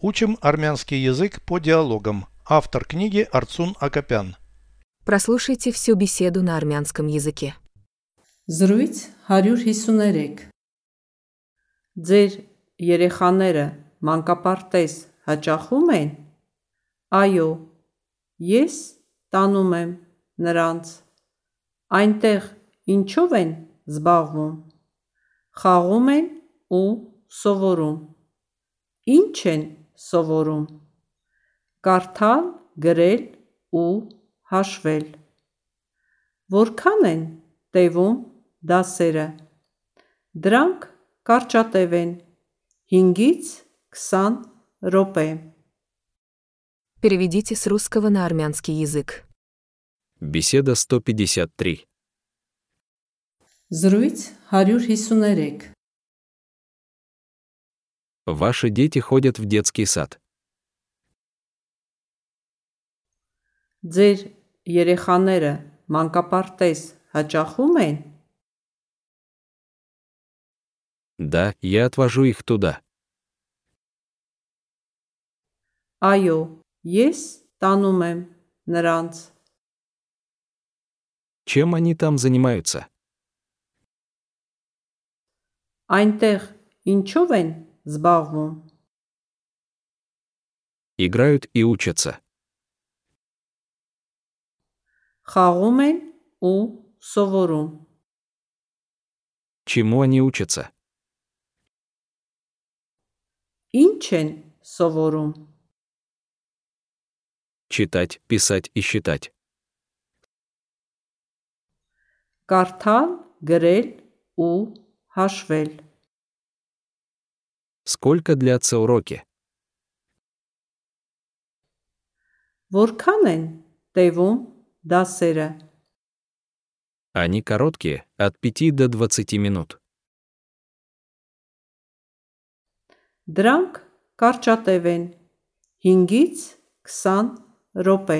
Учим армянский язык по диалогам. Автор книги Арцун Акопян. Прослушайте всю беседу на армянском языке. Զրույց 153 Ձեր երեխաները մանկապարտեզ հաճախում են։ Այո, ես տանում եմ նրանց։ Այնտեղ ինչով են զբաղվում։ Խաղում են ու սովորում։ Ինչ են սովորում։ Կարդալ, գրել ու հաշվել։ Որքան են տևում դասերը։ Դրանք կարճատև են 5-ից 20 րոպե։ Переведите с русского на армянский язык. Беседа 153. Զրույց 153 Ваши дети ходят в детский сад. Ձեր երեխաները մանկապարտեզ հաճախում են։ Да, я отвожу их туда. Այո, ես տանում եմ նրանց։ Чем они там занимаются? Այնտեղ ինչով են զբաղվում։ Играют и учатся. Խաղում են ու սովորում։ Чему они учатся? Ինչ են սովորում։ Читать, писать и считать. Կարդալ, գրել ու հաշվել։ Сколько длятся уроки? Որքան են տևում դասերը։ Они короткие, от 5 до 20 минут. Դրանք կարճատև են 5-ից 20 րոպե։